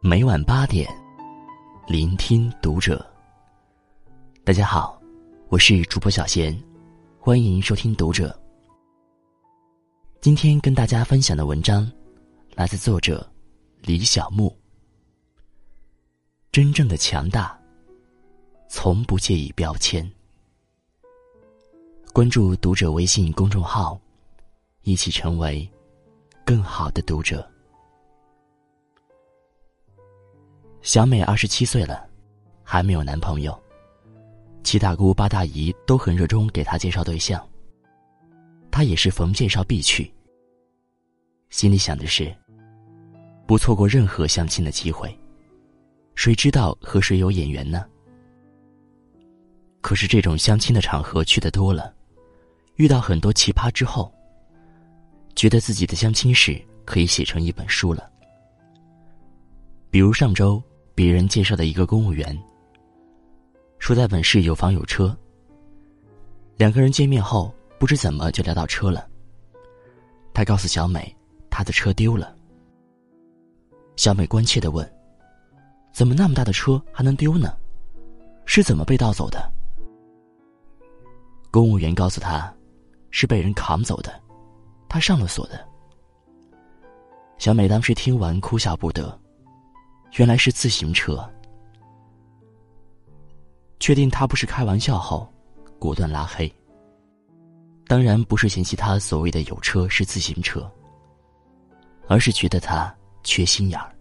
每晚八点，聆听读者。大家好，我是主播小贤，欢迎收听读者。今天跟大家分享的文章，来自作者李小木。真正的强大，从不介意标签。关注读者微信公众号，一起成为更好的读者。小美二十七岁了，还没有男朋友。七大姑八大姨都很热衷给她介绍对象。她也是逢介绍必去。心里想的是，不错过任何相亲的机会。谁知道和谁有眼缘呢？可是这种相亲的场合去的多了，遇到很多奇葩之后，觉得自己的相亲史可以写成一本书了。比如上周。别人介绍的一个公务员，说在本市有房有车。两个人见面后，不知怎么就聊到车了。他告诉小美，他的车丢了。小美关切的问：“怎么那么大的车还能丢呢？是怎么被盗走的？”公务员告诉他，是被人扛走的，他上了锁的。小美当时听完哭笑不得。原来是自行车。确定他不是开玩笑后，果断拉黑。当然不是嫌弃他所谓的有车是自行车，而是觉得他缺心眼儿。